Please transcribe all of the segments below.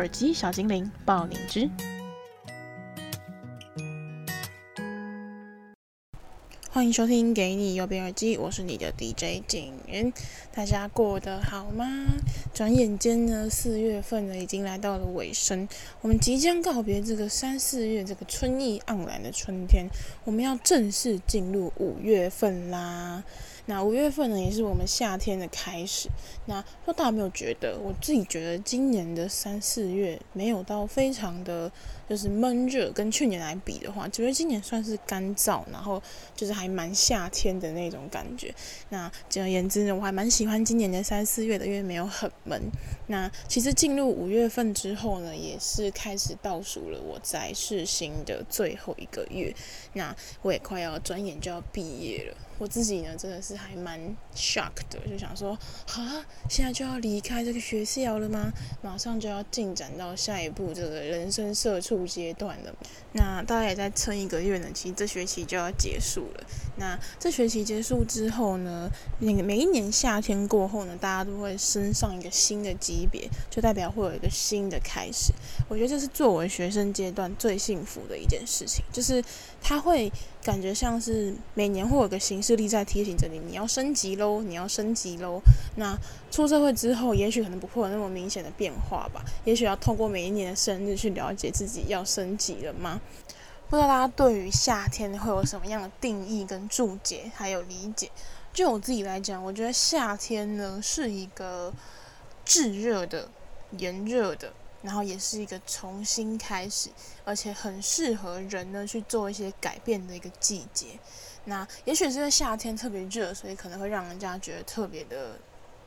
耳机小精灵，爆你知。欢迎收听《给你右边耳机》，我是你的 DJ 景云。大家过得好吗？转眼间呢，四月份呢已经来到了尾声，我们即将告别这个三四月这个春意盎然的春天，我们要正式进入五月份啦。那五月份呢，也是我们夏天的开始。那说大家没有觉得，我自己觉得今年的三四月没有到非常的，就是闷热，跟去年来比的话，觉得今年算是干燥，然后就是还蛮夏天的那种感觉。那简而言之呢，我还蛮喜欢今年的三四月的，因为没有很闷。那其实进入五月份之后呢，也是开始倒数了，我在世新的最后一个月。那我也快要转眼就要毕业了。我自己呢，真的是还蛮 shock 的，就想说，啊，现在就要离开这个学校了吗？马上就要进展到下一步这个人生社畜阶段了。那大概也再撑一个月呢，其实这学期就要结束了。那这学期结束之后呢，那个每一年夏天过后呢，大家都会升上一个新的级别，就代表会有一个新的开始。我觉得这是作为学生阶段最幸福的一件事情，就是他会。感觉像是每年会有个形式力在提醒着你，你要升级喽，你要升级喽。那出社会之后，也许可能不会有那么明显的变化吧。也许要透过每一年的生日去了解自己要升级了吗？不知道大家对于夏天会有什么样的定义跟注解，还有理解？就我自己来讲，我觉得夏天呢是一个炙热的、炎热的。然后也是一个重新开始，而且很适合人呢去做一些改变的一个季节。那也许是因为夏天特别热，所以可能会让人家觉得特别的。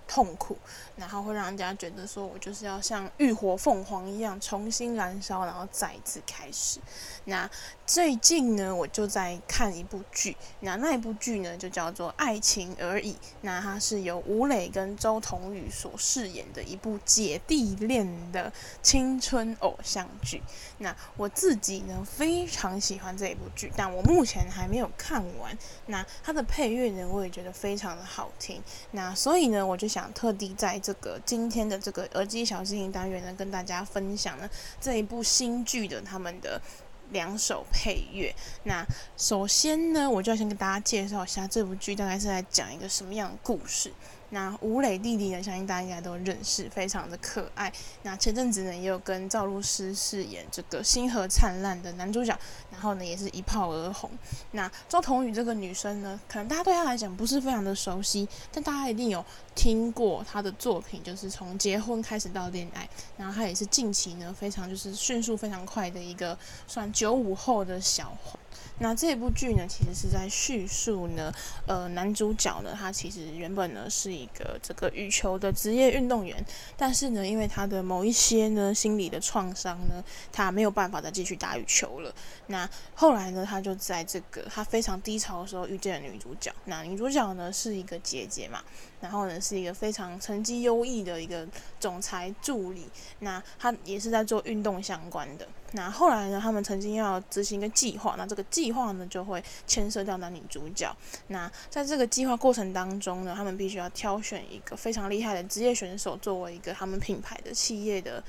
痛苦，然后会让人家觉得说，我就是要像浴火凤凰一样重新燃烧，然后再一次开始。那最近呢，我就在看一部剧，那那一部剧呢就叫做《爱情而已》，那它是由吴磊跟周童宇所饰演的一部姐弟恋的青春偶像剧。那我自己呢非常喜欢这一部剧，但我目前还没有看完。那它的配乐呢，我也觉得非常的好听。那所以呢，我就想。特地在这个今天的这个耳机小精灵单元呢，跟大家分享呢这一部新剧的他们的两首配乐。那首先呢，我就要先跟大家介绍一下这部剧大概是在讲一个什么样的故事。那吴磊弟弟呢，相信大家应该都认识，非常的可爱。那前阵子呢，也有跟赵露思饰演这个《星河灿烂》的男主角，然后呢，也是一炮而红。那周童宇这个女生呢，可能大家对她来讲不是非常的熟悉，但大家一定有听过她的作品，就是从结婚开始到恋爱，然后她也是近期呢非常就是迅速非常快的一个算九五后的小红。那这部剧呢，其实是在叙述呢，呃，男主角呢，他其实原本呢是一个这个羽球的职业运动员，但是呢，因为他的某一些呢心理的创伤呢，他没有办法再继续打羽球了。那后来呢，他就在这个他非常低潮的时候遇见了女主角。那女主角呢是一个姐姐嘛，然后呢是一个非常成绩优异的一个总裁助理。那她也是在做运动相关的。那后来呢，他们曾经要执行一个计划，那这个计划呢就会牵涉到男女主角。那在这个计划过程当中呢，他们必须要挑选一个非常厉害的职业选手作为一个他们品牌的企业的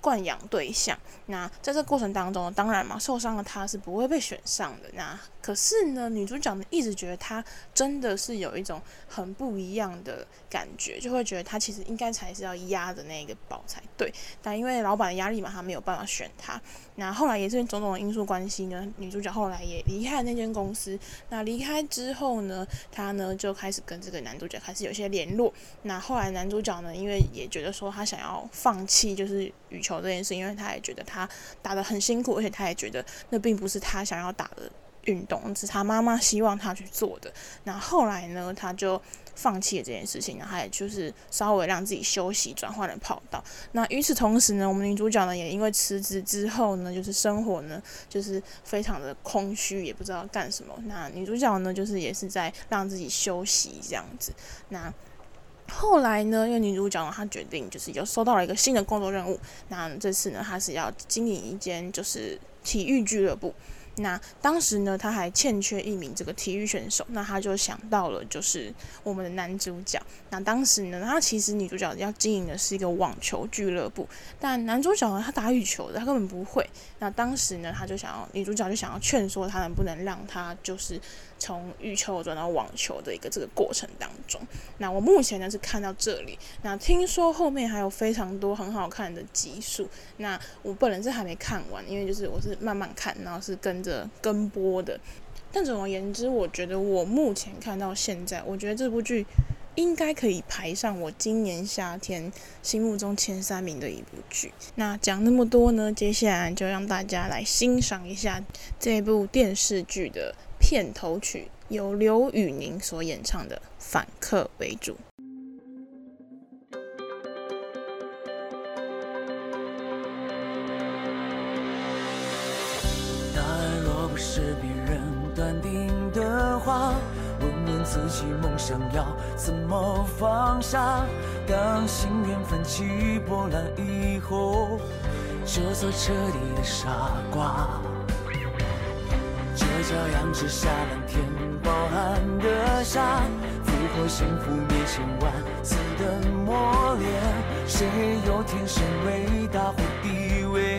惯养对象。那在这个过程当中，当然嘛，受伤的他是不会被选上的。那可是呢，女主角呢一直觉得她真的是有一种很不一样的感觉，就会觉得他其实应该才是要压的那个宝才对。但因为老板的压力嘛，他没有办法选他。那后来也是种种的因素关系呢，女主角后来也离开了那间公司。那离开之后呢，她呢就开始跟这个男主角开始有些联络。那后来男主角呢，因为也觉得说他想要放弃就是羽球这件事，因为他也觉得他打得很辛苦，而且他也觉得那并不是他想要打的。运动，是他妈妈希望他去做的。那后来呢，他就放弃了这件事情，然后也就是稍微让自己休息，转换了跑道。那与此同时呢，我们女主角呢也因为辞职之后呢，就是生活呢就是非常的空虚，也不知道干什么。那女主角呢，就是也是在让自己休息这样子。那后来呢，因为女主角呢，她决定就是又收到了一个新的工作任务。那这次呢，她是要经营一间就是体育俱乐部。那当时呢，他还欠缺一名这个体育选手，那他就想到了就是我们的男主角。那当时呢，他其实女主角要经营的是一个网球俱乐部，但男主角呢，他打羽球的，他根本不会。那当时呢，他就想要女主角就想要劝说他能不能让他就是从羽球转到网球的一个这个过程当中。那我目前呢是看到这里，那听说后面还有非常多很好看的集数。那我本人是还没看完，因为就是我是慢慢看，然后是跟。着跟播的，但总而言之，我觉得我目前看到现在，我觉得这部剧应该可以排上我今年夏天心目中前三名的一部剧。那讲那么多呢，接下来就让大家来欣赏一下这部电视剧的片头曲，由刘宇宁所演唱的《反客为主》。答案若不是别人断定的话，问问自己梦想要怎么放下？当心愿泛起波澜以后，就做彻底的傻瓜。这骄阳之下蓝天饱含的沙，复活幸福面前万次的磨练，谁又天生伟大或地位？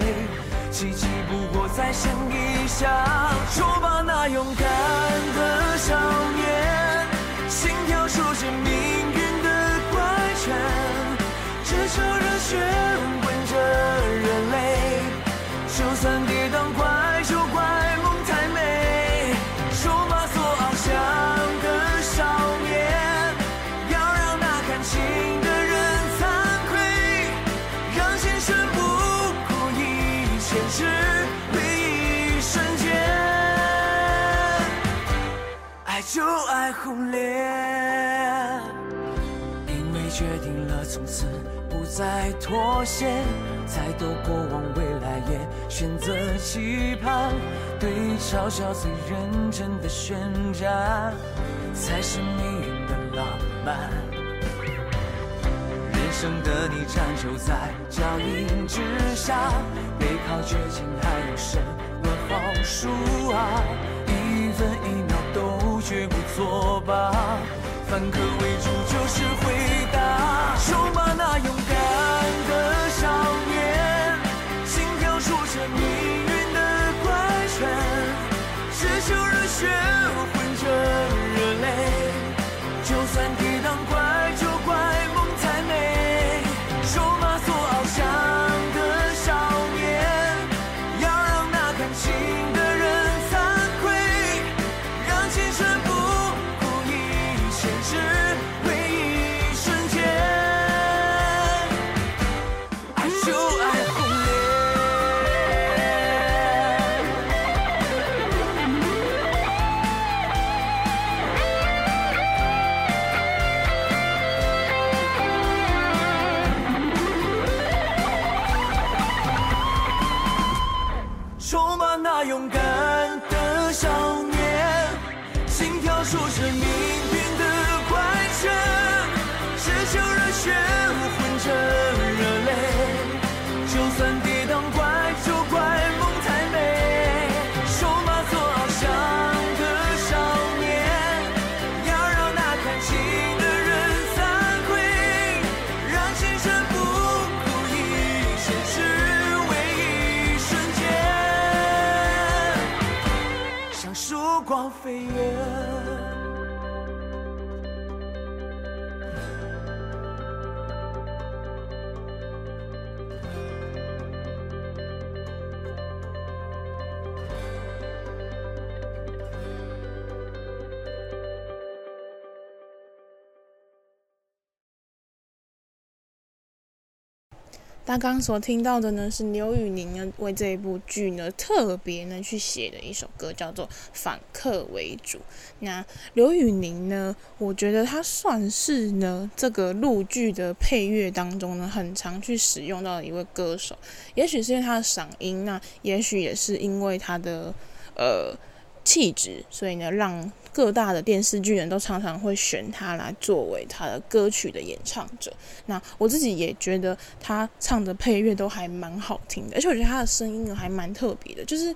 奇迹不过再想一下，说吧，那勇敢的少年。心跳数着命运的怪圈，只求热血忽略，因为决定了。从此不再妥协，再多过往未来也选择期盼，对嘲笑最认真的宣战，才是命运的浪漫。人生的逆战就在脚印之下，背靠绝境还有什么好输啊？一分一绝不作罢，反客为主刚刚所听到的呢，是刘宇宁呢为这一部剧呢特别呢去写的一首歌，叫做《反客为主》。那刘宇宁呢，我觉得他算是呢这个陆剧的配乐当中呢很常去使用到的一位歌手。也许是因为他的嗓音，那也许也是因为他的呃气质，所以呢让。各大的电视剧人都常常会选他来作为他的歌曲的演唱者。那我自己也觉得他唱的配乐都还蛮好听的，而且我觉得他的声音还蛮特别的。就是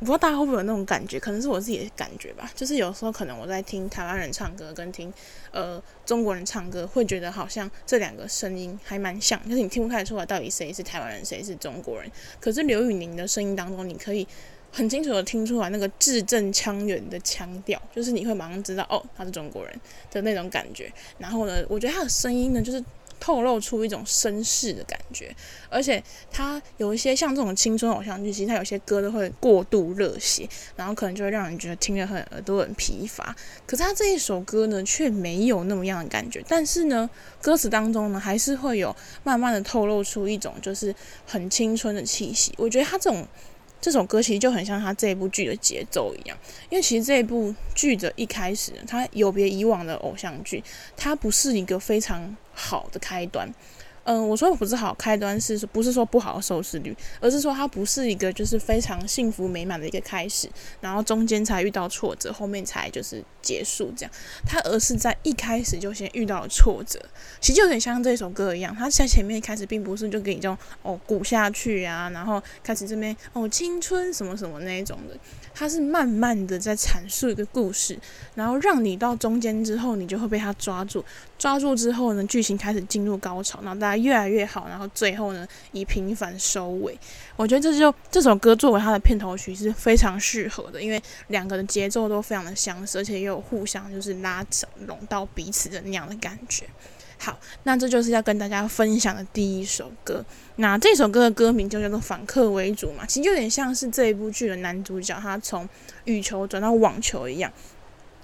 不知道大家会不会有那种感觉，可能是我自己的感觉吧。就是有时候可能我在听台湾人唱歌跟听呃中国人唱歌，会觉得好像这两个声音还蛮像，就是你听不太出来到底谁是台湾人，谁是中国人。可是刘宇宁的声音当中，你可以。很清楚的听出来那个字正腔圆的腔调，就是你会马上知道哦，他是中国人的那种感觉。然后呢，我觉得他的声音呢，就是透露出一种绅士的感觉，而且他有一些像这种青春偶像剧，其实他有些歌都会过度热血，然后可能就会让人觉得听得很耳朵很疲乏。可是他这一首歌呢，却没有那么样的感觉。但是呢，歌词当中呢，还是会有慢慢的透露出一种就是很青春的气息。我觉得他这种。这首歌其实就很像他这一部剧的节奏一样，因为其实这一部剧的一开始，它有别以往的偶像剧，它不是一个非常好的开端。嗯，我说不是好开端，是不是说不好的收视率，而是说它不是一个就是非常幸福美满的一个开始，然后中间才遇到挫折，后面才就是结束这样。它而是在一开始就先遇到了挫折，其实就有点像这首歌一样，它在前面一开始并不是就给你这种哦鼓下去啊，然后开始这边哦青春什么什么那一种的，它是慢慢的在阐述一个故事，然后让你到中间之后，你就会被它抓住。抓住之后呢，剧情开始进入高潮，然后大家越来越好，然后最后呢以平凡收尾。我觉得这就这首歌作为它的片头曲是非常适合的，因为两个的节奏都非常的相似，而且也有互相就是拉扯拢到彼此的那样的感觉。好，那这就是要跟大家分享的第一首歌。那这首歌的歌名就叫做《反客为主》嘛，其实有点像是这一部剧的男主角他从羽球转到网球一样。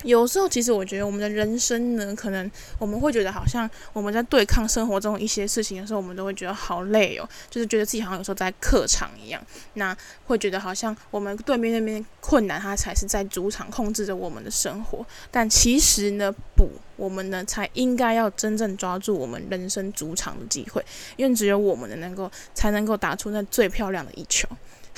有时候，其实我觉得我们的人生呢，可能我们会觉得好像我们在对抗生活中一些事情的时候，我们都会觉得好累哦，就是觉得自己好像有时候在客场一样，那会觉得好像我们对面那边困难，它才是在主场控制着我们的生活。但其实呢，不，我们呢才应该要真正抓住我们人生主场的机会，因为只有我们能够才能够打出那最漂亮的一球。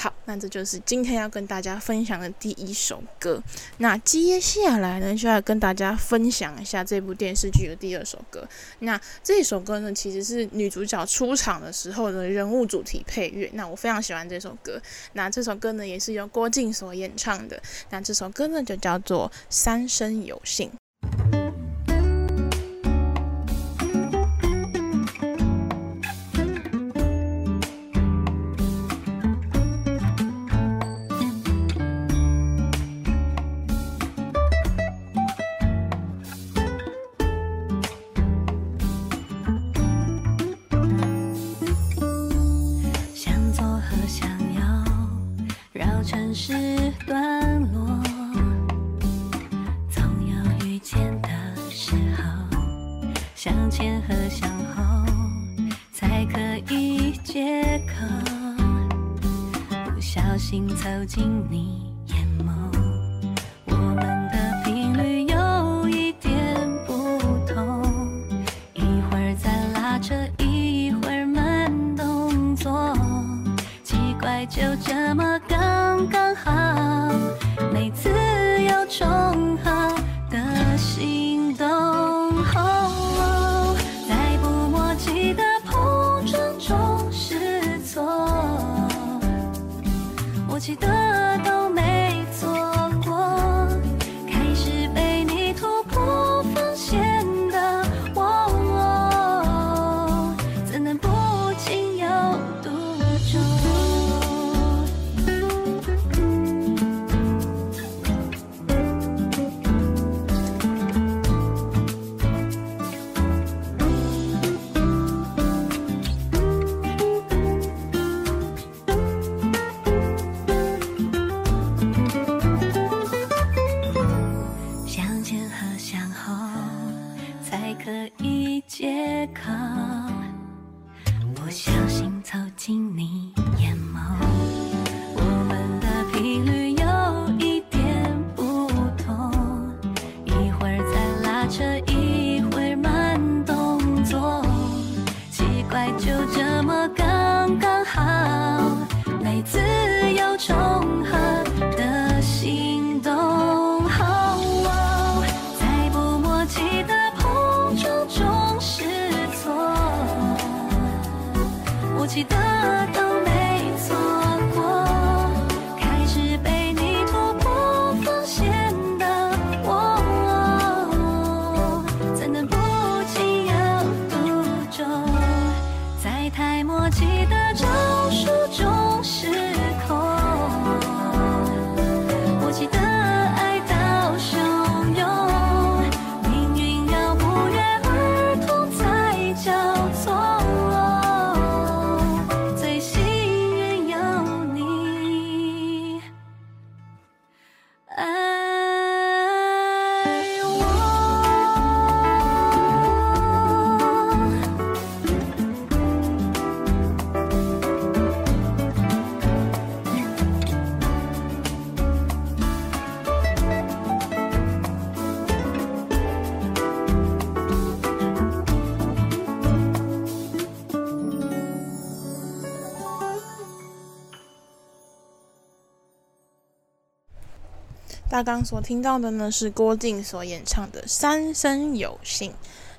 好，那这就是今天要跟大家分享的第一首歌。那接下来呢，就要跟大家分享一下这部电视剧的第二首歌。那这首歌呢，其实是女主角出场的时候的人物主题配乐。那我非常喜欢这首歌。那这首歌呢，也是由郭静所演唱的。那这首歌呢，就叫做《三生有幸》。城市段落总有遇见的时候向前和向后才可以借口。不小心走近你就这么干。刚所听到的呢，是郭靖所演唱的《三生有幸》。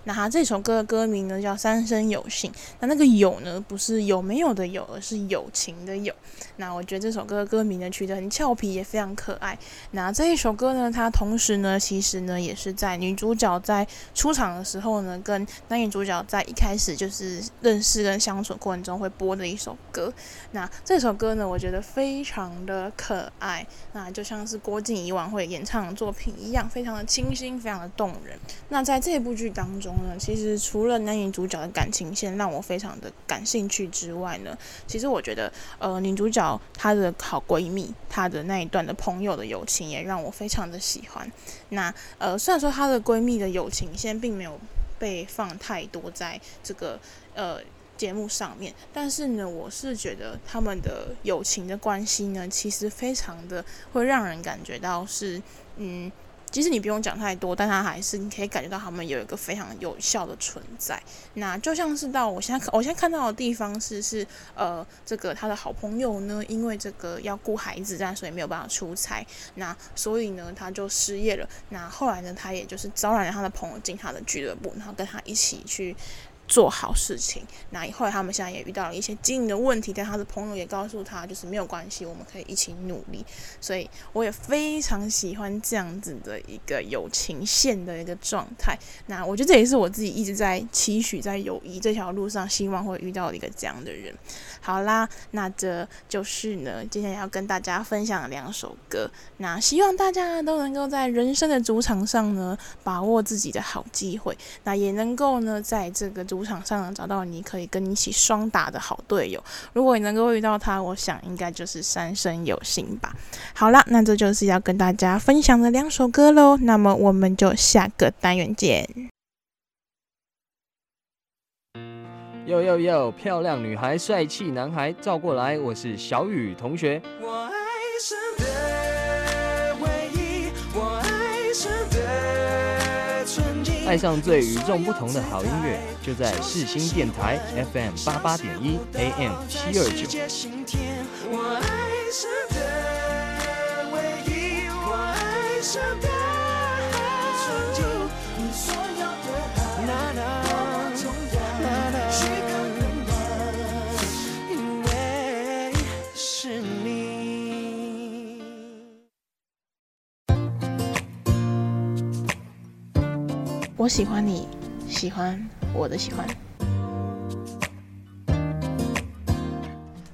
那他这首歌的歌名呢，叫《三生有幸》。那那个“有”呢，不是有没有的“有”，而是友情的“友”。那我觉得这首歌的歌名呢，取得很俏皮，也非常可爱。那这一首歌呢，它同时呢，其实呢，也是在女主角在出场的时候呢，跟男女主角在一开始就是认识跟相处过程中会播的一首歌。那这首歌呢，我觉得非常的可爱，那就像是郭靖以往会演唱的作品一样，非常的清新，非常的动人。那在这部剧当中，其实除了男女主角的感情线让我非常的感兴趣之外呢，其实我觉得，呃，女主角她的好闺蜜，她的那一段的朋友的友情也让我非常的喜欢。那呃，虽然说她的闺蜜的友情线并没有被放太多在这个呃节目上面，但是呢，我是觉得他们的友情的关系呢，其实非常的会让人感觉到是嗯。其实你不用讲太多，但他还是你可以感觉到他们有一个非常有效的存在。那就像是到我现在我现在看到的地方是是呃这个他的好朋友呢，因为这个要顾孩子，这样所以没有办法出差，那所以呢他就失业了。那后来呢，他也就是招揽了他的朋友进他的俱乐部，然后跟他一起去。做好事情，那以后他们现在也遇到了一些经营的问题，但他的朋友也告诉他，就是没有关系，我们可以一起努力。所以我也非常喜欢这样子的一个友情线的一个状态。那我觉得这也是我自己一直在期许，在友谊这条路上，希望会遇到一个这样的人。好啦，那这就是呢，今天要跟大家分享两首歌。那希望大家都能够在人生的主场上呢，把握自己的好机会，那也能够呢，在这个。主场上找到你可以跟你一起双打的好队友，如果你能够遇到他，我想应该就是三生有幸吧。好啦，那这就是要跟大家分享的两首歌喽。那么我们就下个单元见。哟哟哟，漂亮女孩，帅气男孩，照过来，我是小雨同学。爱爱上最与众不同的好音乐，就在世新电台 FM 八八点一 AM 七二九。我喜欢你，喜欢我的喜欢。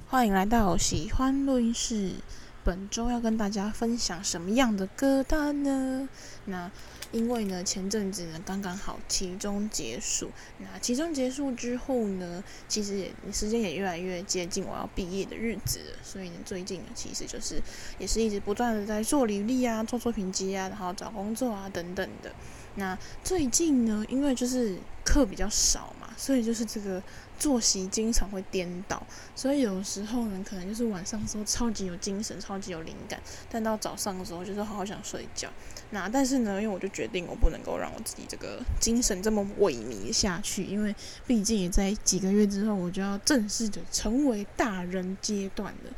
欢迎来到喜欢录音室。本周要跟大家分享什么样的歌单呢？那因为呢，前阵子呢刚刚好期中结束。那期中结束之后呢，其实也时间也越来越接近我要毕业的日子了。所以呢，最近呢，其实就是也是一直不断的在做履历啊，做作品集啊，然后找工作啊等等的。那最近呢，因为就是课比较少嘛。所以就是这个作息经常会颠倒，所以有时候呢，可能就是晚上的时候超级有精神，超级有灵感，但到早上的时候就是好好想睡觉。那但是呢，因为我就决定我不能够让我自己这个精神这么萎靡下去，因为毕竟也在几个月之后我就要正式的成为大人阶段了。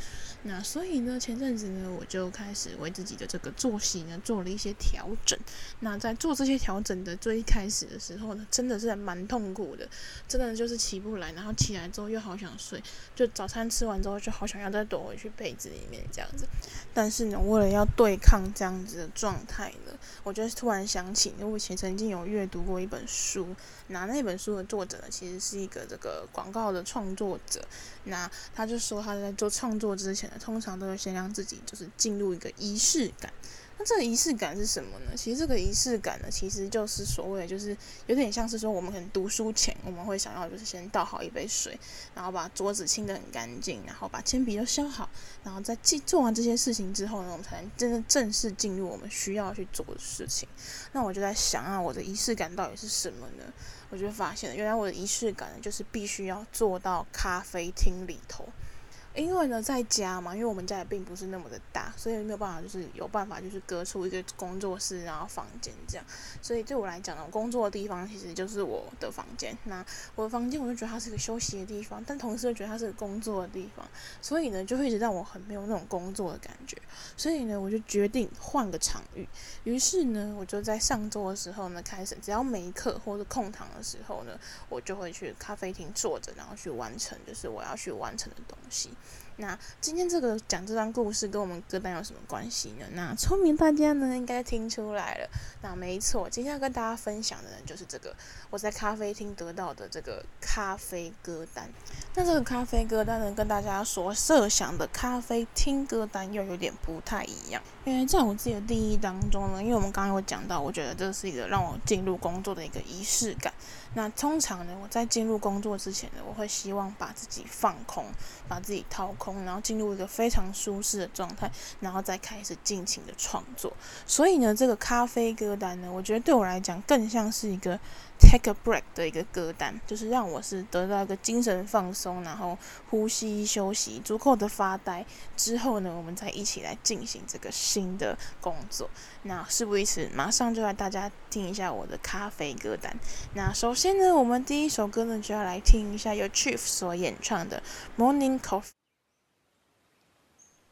那所以呢，前阵子呢，我就开始为自己的这个作息呢做了一些调整。那在做这些调整的最一开始的时候呢，真的是蛮痛苦的，真的就是起不来，然后起来之后又好想睡，就早餐吃完之后就好想要再躲回去被子里面这样子。但是呢，为了要对抗这样子的状态呢，我就突然想起，因为我以前曾经有阅读过一本书，那那本书的作者呢，其实是一个这个广告的创作者。那他就说他在做创作之前呢，通常都会先让自己就是进入一个仪式感。那这个仪式感是什么呢？其实这个仪式感呢，其实就是所谓，就是有点像是说，我们可能读书前，我们会想要就是先倒好一杯水，然后把桌子清得很干净，然后把铅笔都削好，然后在做完这些事情之后呢，我们才能真正正式进入我们需要去做的事情。那我就在想啊，我的仪式感到底是什么呢？我就发现了，原来我的仪式感，就是必须要坐到咖啡厅里头。因为呢，在家嘛，因为我们家也并不是那么的大，所以没有办法，就是有办法，就是隔出一个工作室，然后房间这样。所以对我来讲呢，我工作的地方其实就是我的房间。那我的房间，我就觉得它是个休息的地方，但同时又觉得它是个工作的地方。所以呢，就会一直让我很没有那种工作的感觉。所以呢，我就决定换个场域。于是呢，我就在上周的时候呢，开始只要没课或者空堂的时候呢，我就会去咖啡厅坐着，然后去完成就是我要去完成的东西。那今天这个讲这段故事跟我们歌单有什么关系呢？那聪明大家呢应该听出来了。那没错，今天要跟大家分享的呢就是这个我在咖啡厅得到的这个咖啡歌单。那这个咖啡歌单呢，跟大家所设想的咖啡厅歌单又有点不太一样。因为在我自己的定义当中呢，因为我们刚刚有讲到，我觉得这是一个让我进入工作的一个仪式感。那通常呢，我在进入工作之前呢，我会希望把自己放空，把自己掏空空，然后进入一个非常舒适的状态，然后再开始尽情的创作。所以呢，这个咖啡歌单呢，我觉得对我来讲更像是一个 take a break 的一个歌单，就是让我是得到一个精神放松，然后呼吸休息，足够的发呆之后呢，我们再一起来进行这个新的工作。那事不宜迟，马上就来大家听一下我的咖啡歌单。那首先呢，我们第一首歌呢就要来听一下由 Chief 所演唱的《Morning Coffee》。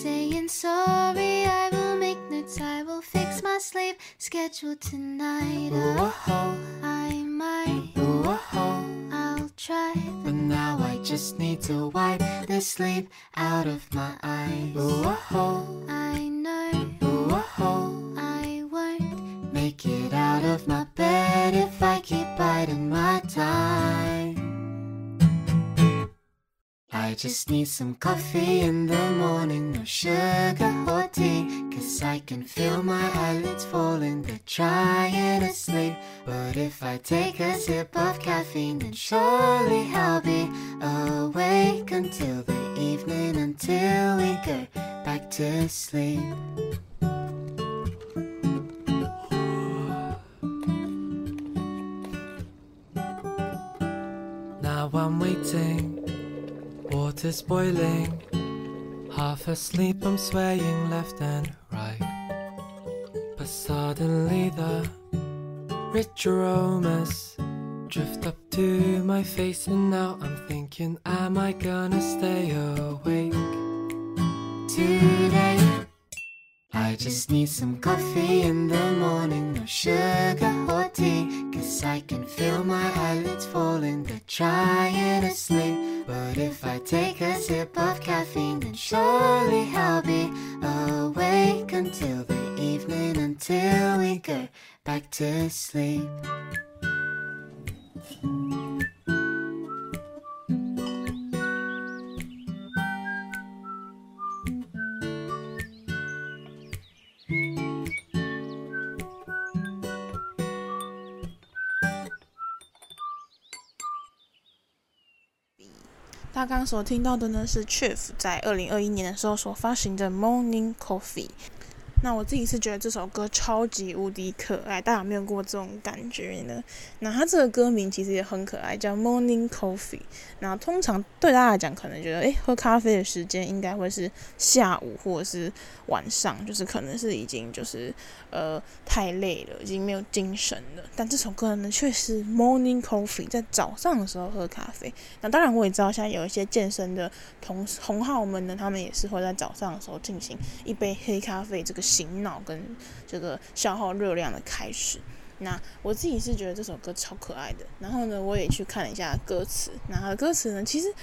saying sorry. I will make notes, I will fix my sleep schedule tonight. Oh, I might. Oh, I'll try, but now I just need to wipe the sleep out of my eyes. Oh, I know. I won't make it out of my bed if I keep biding my time. I just need some coffee in the morning, no sugar or tea. Cause I can feel my eyelids falling, they're trying to sleep. But if I take a sip of caffeine, then surely I'll be awake until the evening, until we go back to sleep. Now I'm waiting Water's boiling, half asleep, I'm swaying left and right. But suddenly the rich aromas drift up to my face, and now I'm thinking, am I gonna stay awake today? I just need some coffee in the morning, no sugar or tea. Cause I can feel my eyelids falling, they're trying to sleep. But if I take a sip of caffeine, then surely I'll be awake until the evening, until we go back to sleep. 大家刚刚所听到的呢，是 Chief 在二零二一年的时候所发行的《Morning Coffee》。那我自己是觉得这首歌超级无敌可爱，大家有没有过这种感觉呢？那它这个歌名其实也很可爱，叫 Morning Coffee。那通常对大家来讲，可能觉得，诶，喝咖啡的时间应该会是下午或者是晚上，就是可能是已经就是呃太累了，已经没有精神了。但这首歌呢，却是 Morning Coffee，在早上的时候喝咖啡。那当然，我也知道现在有一些健身的同同好们呢，他们也是会在早上的时候进行一杯黑咖啡这个。醒脑跟这个消耗热量的开始，那我自己是觉得这首歌超可爱的。然后呢，我也去看了一下歌词，那它的歌词呢，其实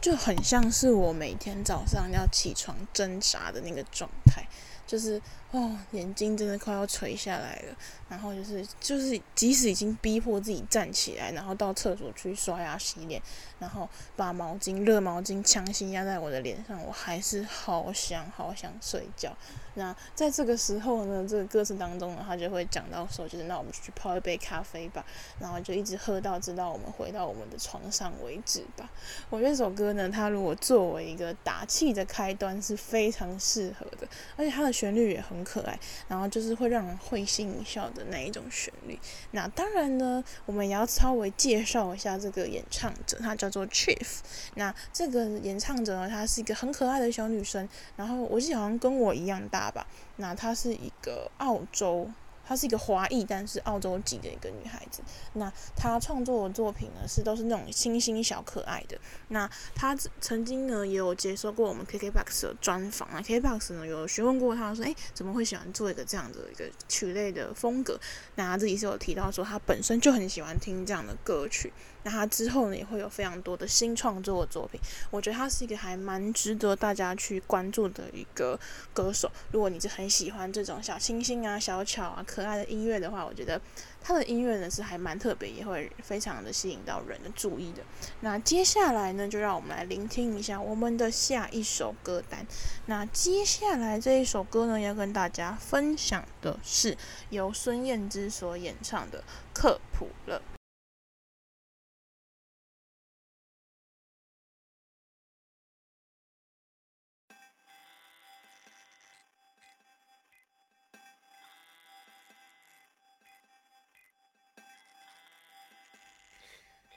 就很像是我每天早上要起床挣扎的那个状态，就是哦，眼睛真的快要垂下来了。然后就是就是，即使已经逼迫自己站起来，然后到厕所去刷牙洗脸，然后把毛巾热毛巾强行压在我的脸上，我还是好想好想睡觉。那在这个时候呢，这个歌词当中呢，他就会讲到说，就是那我们就去泡一杯咖啡吧，然后就一直喝到直到我们回到我们的床上为止吧。我觉得这首歌呢，它如果作为一个打气的开端是非常适合的，而且它的旋律也很可爱，然后就是会让人会心一笑的。那一种旋律？那当然呢，我们也要稍微介绍一下这个演唱者，他叫做 Chief。那这个演唱者呢，她是一个很可爱的小女生，然后我记得好像跟我一样大吧。那她是一个澳洲。她是一个华裔，但是澳洲籍的一个女孩子。那她创作的作品呢，是都是那种清新小可爱的。那她曾经呢，也有接受过我们 KKBOX 的专访啊。KKBOX 呢，有询问过她说：“诶，怎么会喜欢做一个这样的一个曲类的风格？”那她自己是有提到说，她本身就很喜欢听这样的歌曲。那他之后呢，也会有非常多的新创作的作品。我觉得他是一个还蛮值得大家去关注的一个歌手。如果你是很喜欢这种小清新啊、小巧啊、可爱的音乐的话，我觉得他的音乐呢是还蛮特别，也会非常的吸引到人的注意的。那接下来呢，就让我们来聆听一下我们的下一首歌单。那接下来这一首歌呢，要跟大家分享的是由孙燕姿所演唱的《克卜了》。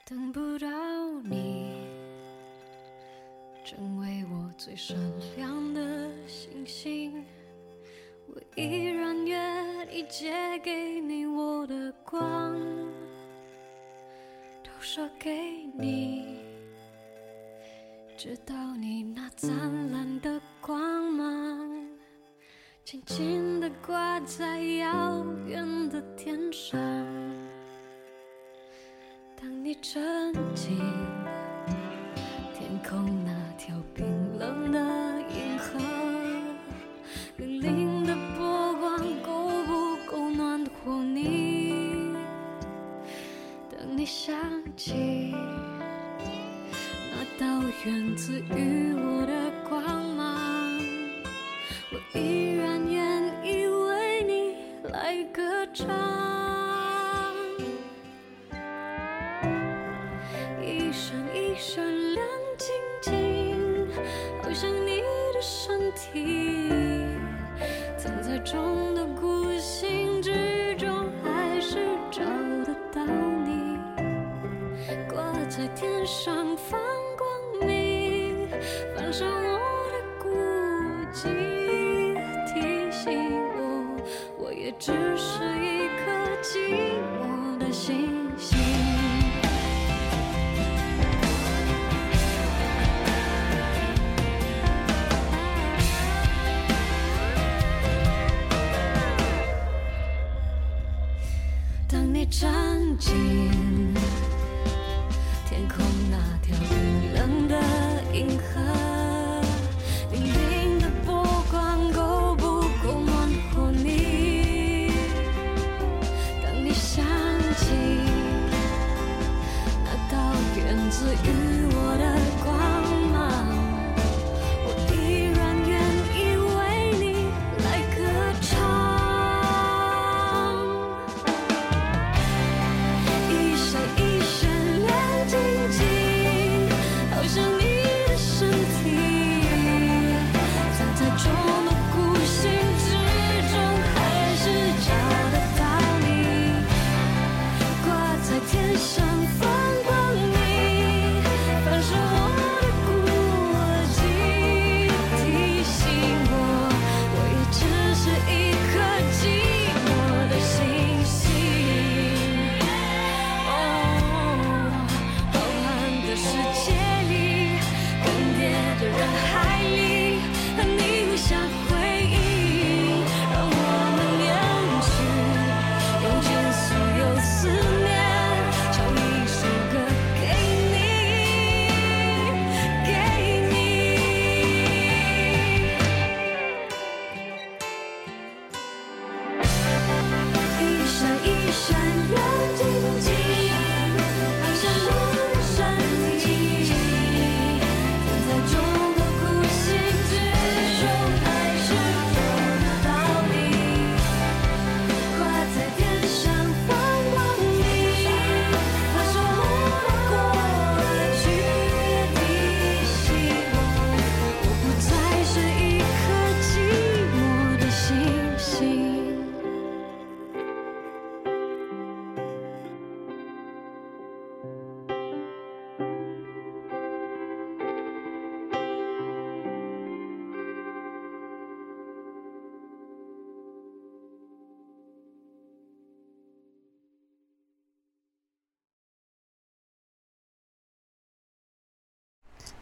等不到你，成为我最闪亮的星星，我依然愿意借给你我的光，都说给你，直到你那灿烂的光芒，轻轻地挂在遥远的天上。你沉进天空那条冰冷的银河，粼粼的波光够不够暖和你？等你想起那道源自于我的光芒，我依然愿意为你来歌唱。中的孤星之中还是找得到你。挂在天上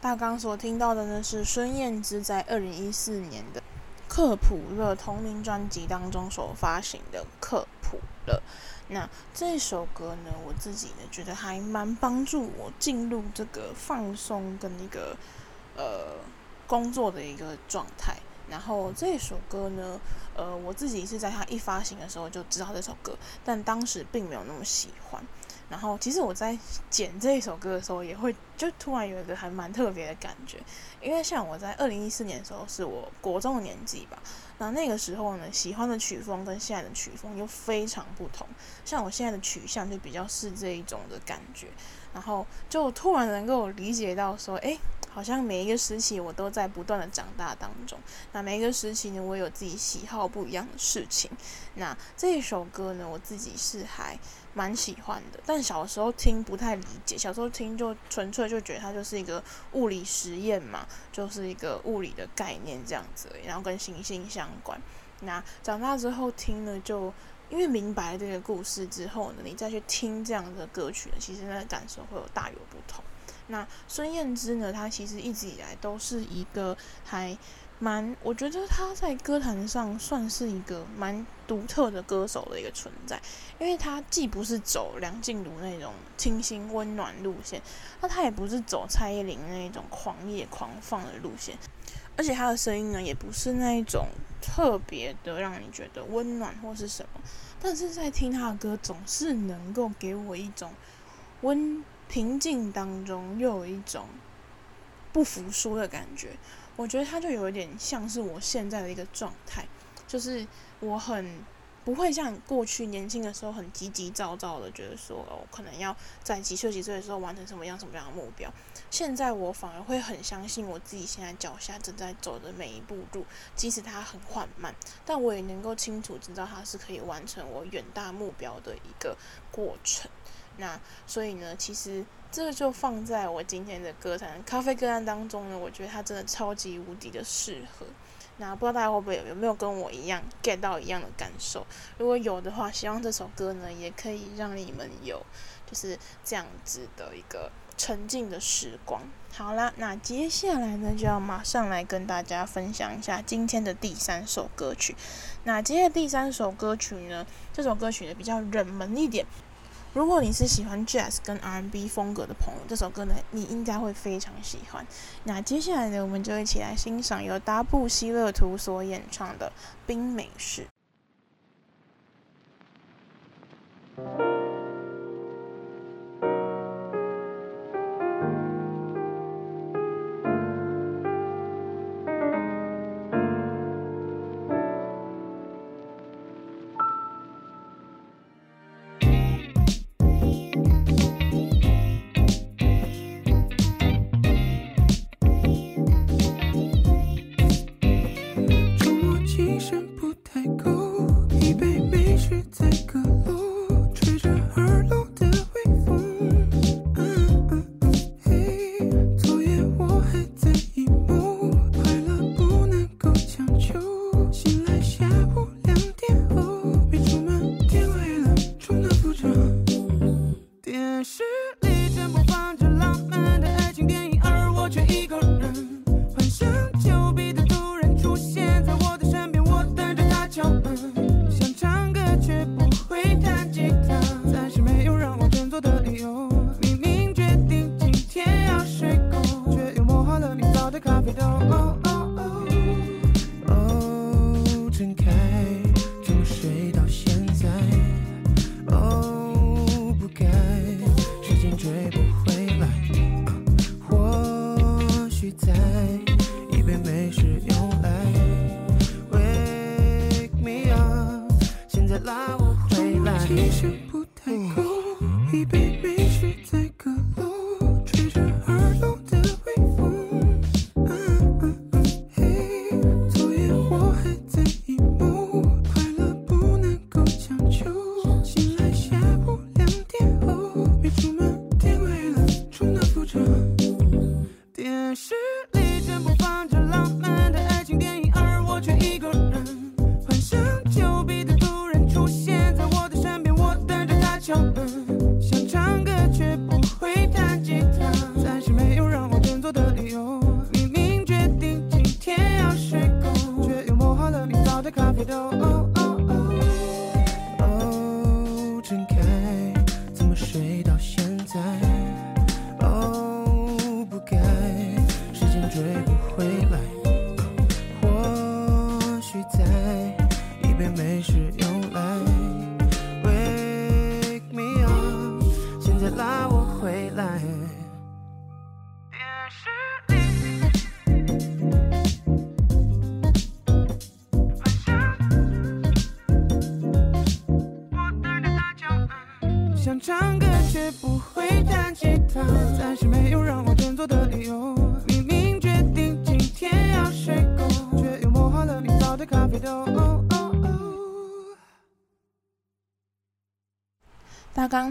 大刚所听到的呢是孙燕姿在二零一四年的《克卜勒》同名专辑当中所发行的《克卜勒》。那这首歌呢，我自己呢觉得还蛮帮助我进入这个放松跟一个呃工作的一个状态。然后这首歌呢，呃，我自己是在它一发行的时候就知道这首歌，但当时并没有那么喜欢。然后，其实我在剪这一首歌的时候，也会就突然有一个还蛮特别的感觉，因为像我在二零一四年的时候，是我国中的年纪吧。那那个时候呢，喜欢的曲风跟现在的曲风又非常不同。像我现在的取向就比较是这一种的感觉，然后就突然能够理解到说，诶。好像每一个时期我都在不断的长大当中，那每一个时期呢，我有自己喜好不一样的事情。那这一首歌呢，我自己是还蛮喜欢的，但小时候听不太理解，小时候听就纯粹就觉得它就是一个物理实验嘛，就是一个物理的概念这样子，然后跟行星相关。那长大之后听呢，就因为明白这个故事之后呢，你再去听这样的歌曲呢，其实那个感受会有大有不同。那孙燕姿呢，她其实一直以来都是一个还蛮，我觉得他在歌坛上算是一个蛮独特的歌手的一个存在，因为他既不是走梁静茹那种清新温暖路线，那他也不是走蔡依林那种狂野狂放的路线，而且他的声音呢，也不是那一种特别的让你觉得温暖或是什么，但是在听他的歌，总是能够给我一种温。平静当中又有一种不服输的感觉，我觉得他就有一点像是我现在的一个状态，就是我很不会像过去年轻的时候很急急躁躁的，觉得说我，可能要在几岁几岁的时候完成什么样什么样的目标。现在我反而会很相信我自己现在脚下正在走的每一步路，即使它很缓慢，但我也能够清楚知道它是可以完成我远大目标的一个过程。那所以呢，其实这个就放在我今天的歌坛咖啡歌单当中呢，我觉得它真的超级无敌的适合。那不知道大家会不会有，没有跟我一样 get 到一样的感受？如果有的话，希望这首歌呢也可以让你们有就是这样子的一个沉浸的时光。好啦，那接下来呢就要马上来跟大家分享一下今天的第三首歌曲。那今天的第三首歌曲呢，这首歌曲呢比较冷门一点。如果你是喜欢 Jazz 跟 R&B 风格的朋友，这首歌呢，你应该会非常喜欢。那接下来呢，我们就一起来欣赏由达布希勒图所演唱的《冰美式》。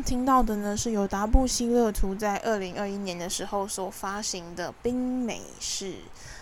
听到的呢，是由达布希勒图在二零二一年的时候所发行的《冰美式》。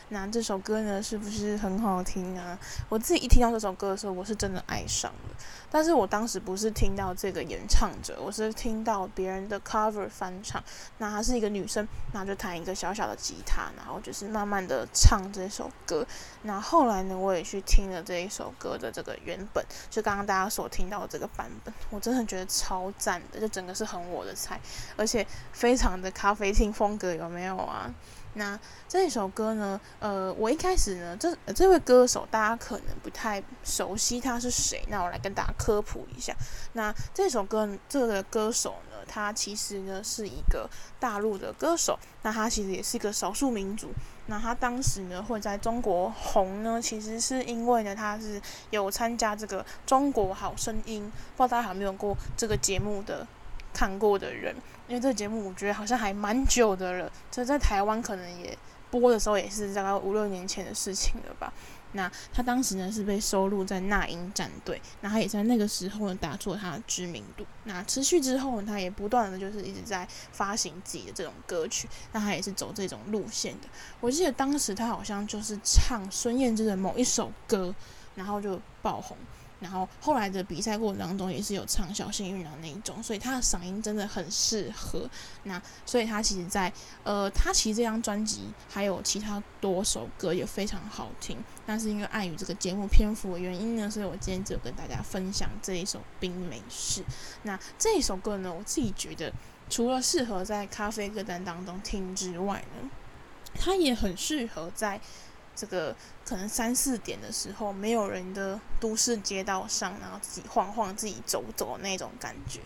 那这首歌呢，是不是很好听啊？我自己一听到这首歌的时候，我是真的爱上了。但是我当时不是听到这个演唱者，我是听到别人的 cover 翻唱。那她是一个女生，那就弹一个小小的吉他，然后就是慢慢的唱这首歌。那后来呢，我也去听了这一首歌的这个原本，就刚刚大家所听到的这个版本，我真的觉得超赞的，就整个是很我的菜，而且非常的咖啡厅风格，有没有啊？那这首歌呢，呃，我一开始呢，这这位歌手大家可能不太熟悉他是谁，那我来跟大家科普一下。那这首歌这个歌手呢，他其实呢是一个大陆的歌手，那他其实也是一个少数民族。那他当时呢会在中国红呢，其实是因为呢他是有参加这个《中国好声音》，不知道大家有没有过这个节目的看过的人。因为这个节目我觉得好像还蛮久的了，这在台湾可能也播的时候也是大概五六年前的事情了吧。那他当时呢是被收录在那英战队，那他也在那个时候呢打出了他的知名度。那持续之后呢，他也不断的就是一直在发行自己的这种歌曲，那他也是走这种路线的。我记得当时他好像就是唱孙燕姿的某一首歌，然后就爆红。然后后来的比赛过程当中也是有唱小幸运的那一种，所以他的嗓音真的很适合。那所以他其实在呃，他其实这张专辑还有其他多首歌也非常好听，但是因为碍于这个节目篇幅的原因呢，所以我今天只有跟大家分享这一首《冰美式》。那这一首歌呢，我自己觉得除了适合在咖啡歌单当中听之外呢，它也很适合在。这个可能三四点的时候，没有人的都市街道上，然后自己晃晃、自己走走那种感觉。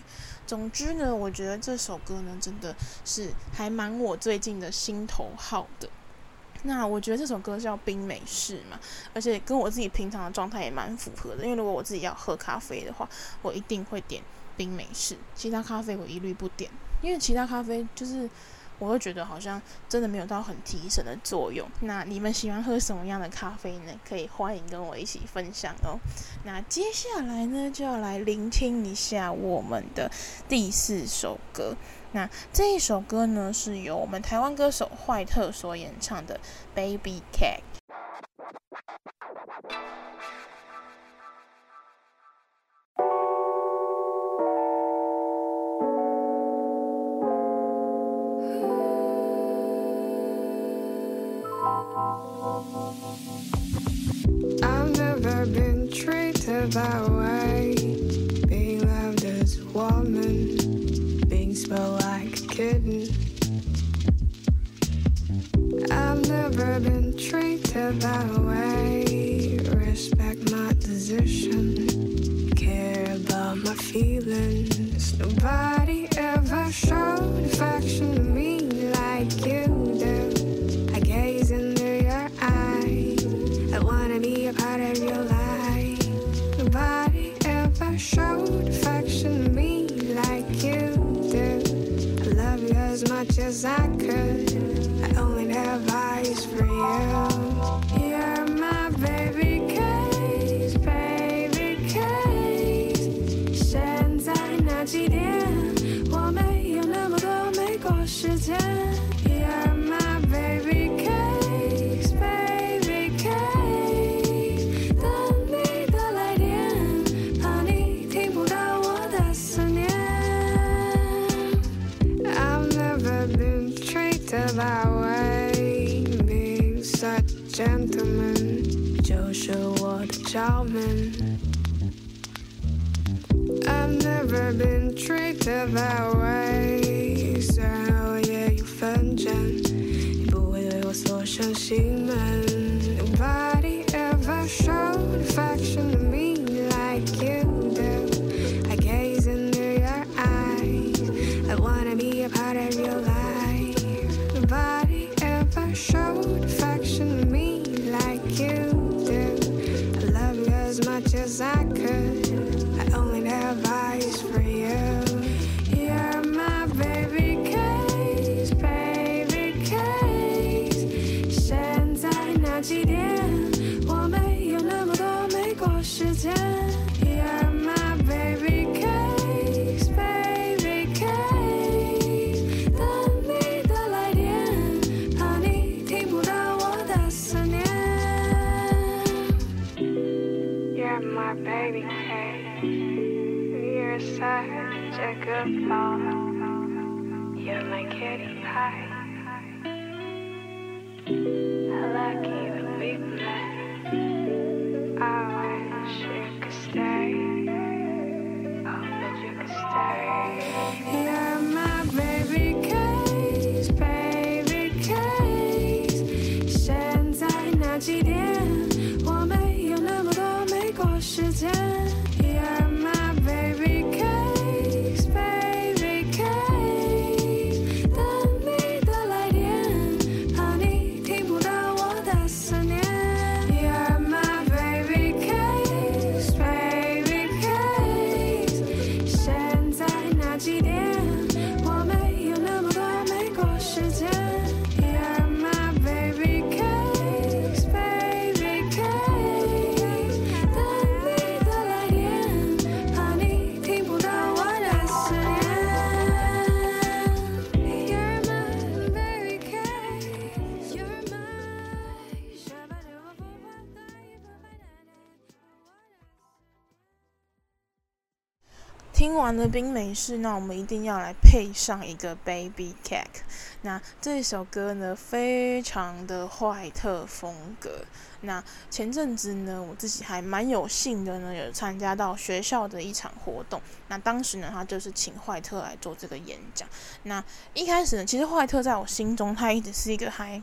总之呢，我觉得这首歌呢，真的是还蛮我最近的心头好的。那我觉得这首歌叫冰美式嘛，而且跟我自己平常的状态也蛮符合的。因为如果我自己要喝咖啡的话，我一定会点冰美式，其他咖啡我一律不点，因为其他咖啡就是。我会觉得好像真的没有到很提神的作用。那你们喜欢喝什么样的咖啡呢？可以欢迎跟我一起分享哦。那接下来呢，就要来聆听一下我们的第四首歌。那这一首歌呢，是由我们台湾歌手坏特所演唱的《Baby Cat Cat》。罩门。I've never been treated that way，虽然我也有分寸，你不会对我锁上心门。Nobody ever showed affection Bye. 冰美式，那我们一定要来配上一个 Baby Cake。那这首歌呢，非常的坏特风格。那前阵子呢，我自己还蛮有幸的呢，有参加到学校的一场活动。那当时呢，他就是请坏特来做这个演讲。那一开始呢，其实坏特在我心中，他一直是一个还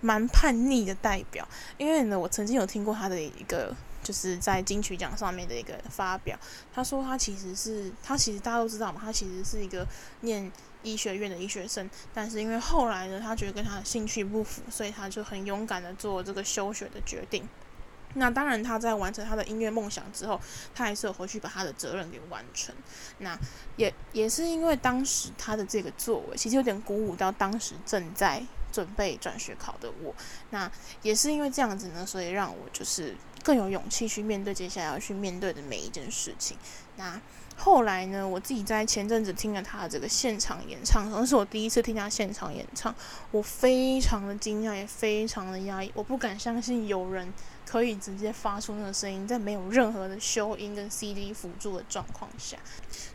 蛮叛逆的代表，因为呢，我曾经有听过他的一个。就是在金曲奖上面的一个发表，他说他其实是他其实大家都知道嘛，他其实是一个念医学院的医学生，但是因为后来呢，他觉得跟他的兴趣不符，所以他就很勇敢的做这个休学的决定。那当然，他在完成他的音乐梦想之后，他还是有回去把他的责任给完成。那也也是因为当时他的这个作为，其实有点鼓舞到当时正在准备转学考的我。那也是因为这样子呢，所以让我就是。更有勇气去面对接下来要去面对的每一件事情。那后来呢，我自己在前阵子听了他的这个现场演唱，可能是我第一次听他现场演唱，我非常的惊讶，也非常的压抑，我不敢相信有人可以直接发出那个声音，在没有任何的修音跟 CD 辅助的状况下。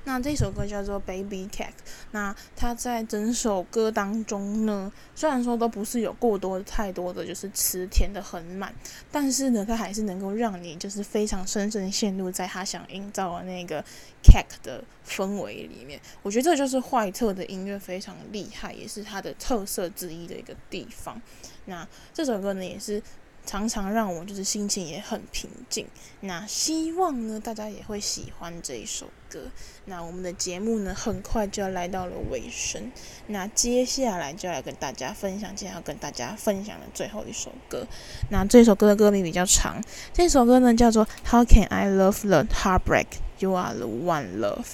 那这首歌叫做《Baby Cake》，那他在整首歌当中呢，虽然说都不是有过多太多的就是词填得很满，但是呢，他还是能够让你就是非常深深陷入在他想营造的那个 cake 的氛围里面。我觉得这就是坏特的音乐非常厉害，也是他的特色之一的一个地方。那这首歌呢，也是。常常让我就是心情也很平静。那希望呢，大家也会喜欢这一首歌。那我们的节目呢，很快就要来到了尾声。那接下来就要来跟大家分享，今天要跟大家分享的最后一首歌。那这首歌的歌名比较长，这首歌呢叫做《How Can I Love the Heartbreak You Are the One Love》。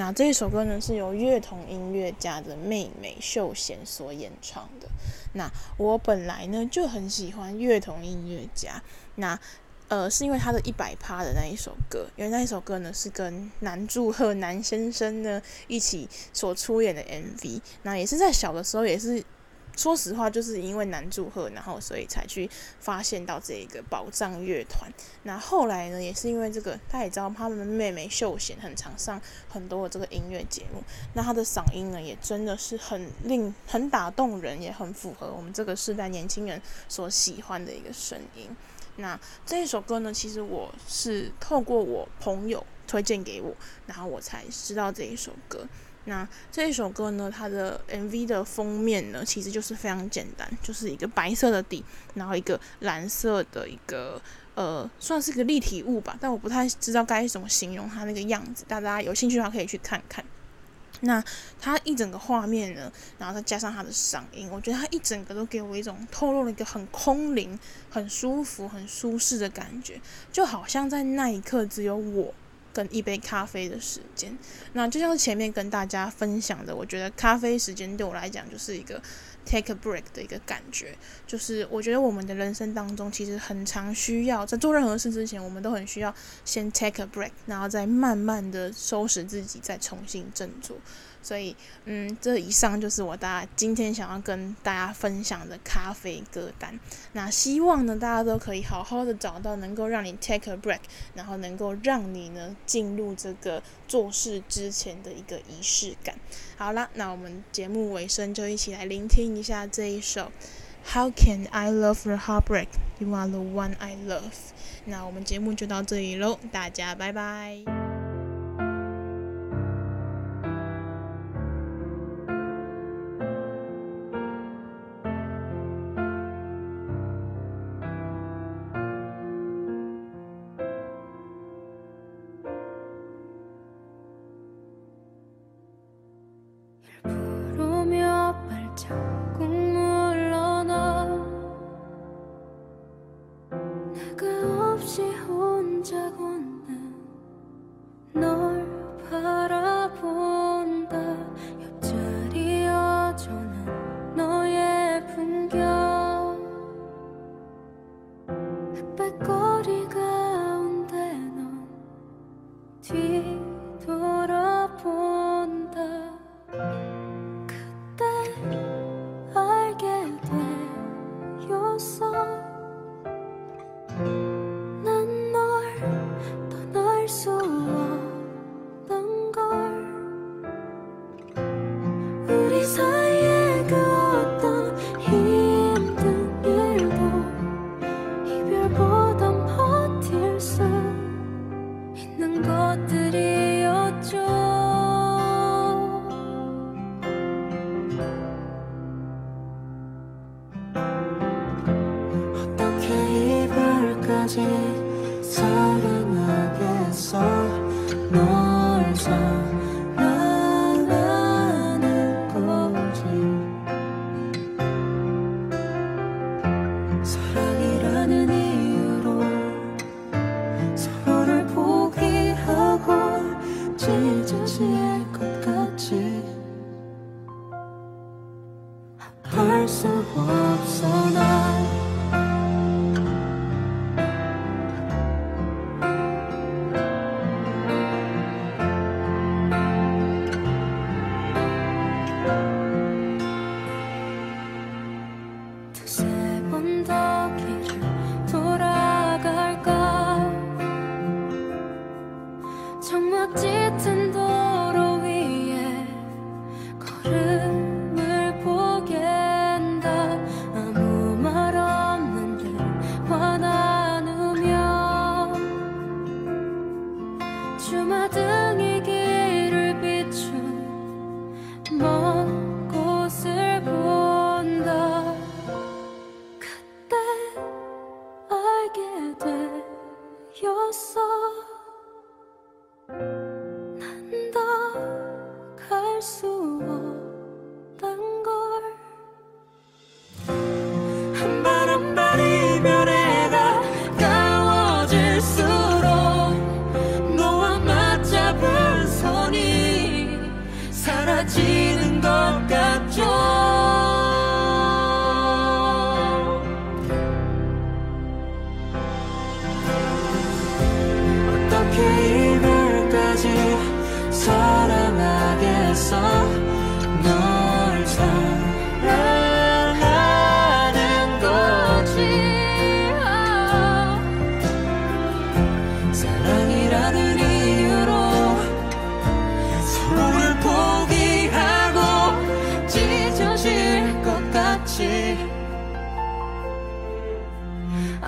那这一首歌呢是由乐童音乐家的妹妹秀贤所演唱的。那我本来呢就很喜欢乐童音乐家，那呃是因为他的一百趴的那一首歌，因为那一首歌呢是跟南柱赫南先生呢一起所出演的 MV，那也是在小的时候也是。说实话，就是因为南柱赫，然后所以才去发现到这一个宝藏乐团。那后来呢，也是因为这个，他也知道他们的妹妹秀贤很常上很多的这个音乐节目。那他的嗓音呢，也真的是很令很打动人，也很符合我们这个世代年轻人所喜欢的一个声音。那这一首歌呢，其实我是透过我朋友推荐给我，然后我才知道这一首歌。那这一首歌呢，它的 MV 的封面呢，其实就是非常简单，就是一个白色的底，然后一个蓝色的一个呃，算是个立体物吧，但我不太知道该怎么形容它那个样子。大家有兴趣的话可以去看看。那他一整个画面呢，然后再加上他的嗓音，我觉得他一整个都给我一种透露了一个很空灵、很舒服、很舒适的感觉，就好像在那一刻只有我跟一杯咖啡的时间。那就像前面跟大家分享的，我觉得咖啡时间对我来讲就是一个。Take a break 的一个感觉，就是我觉得我们的人生当中，其实很常需要在做任何事之前，我们都很需要先 take a break，然后再慢慢的收拾自己，再重新振作。所以，嗯，这以上就是我大家今天想要跟大家分享的咖啡歌单。那希望呢，大家都可以好好的找到能够让你 take a break，然后能够让你呢进入这个做事之前的一个仪式感。好了，那我们节目尾声就一起来聆听一下这一首 How Can I Love the Heartbreak? You Are the One I Love。那我们节目就到这里喽，大家拜拜。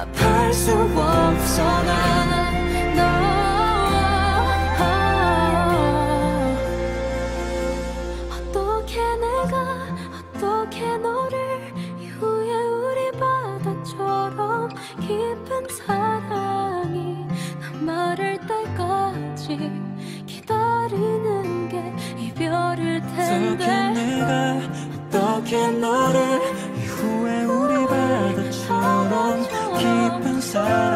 아플 수 없어 난너 어떻게 내가 어떻게 너를 이후에 우리 바다처럼 깊은 사랑이 나 마를 때까지 기다리는 게 이별일 텐데 어떻게 내가 어떻게 너를 sun.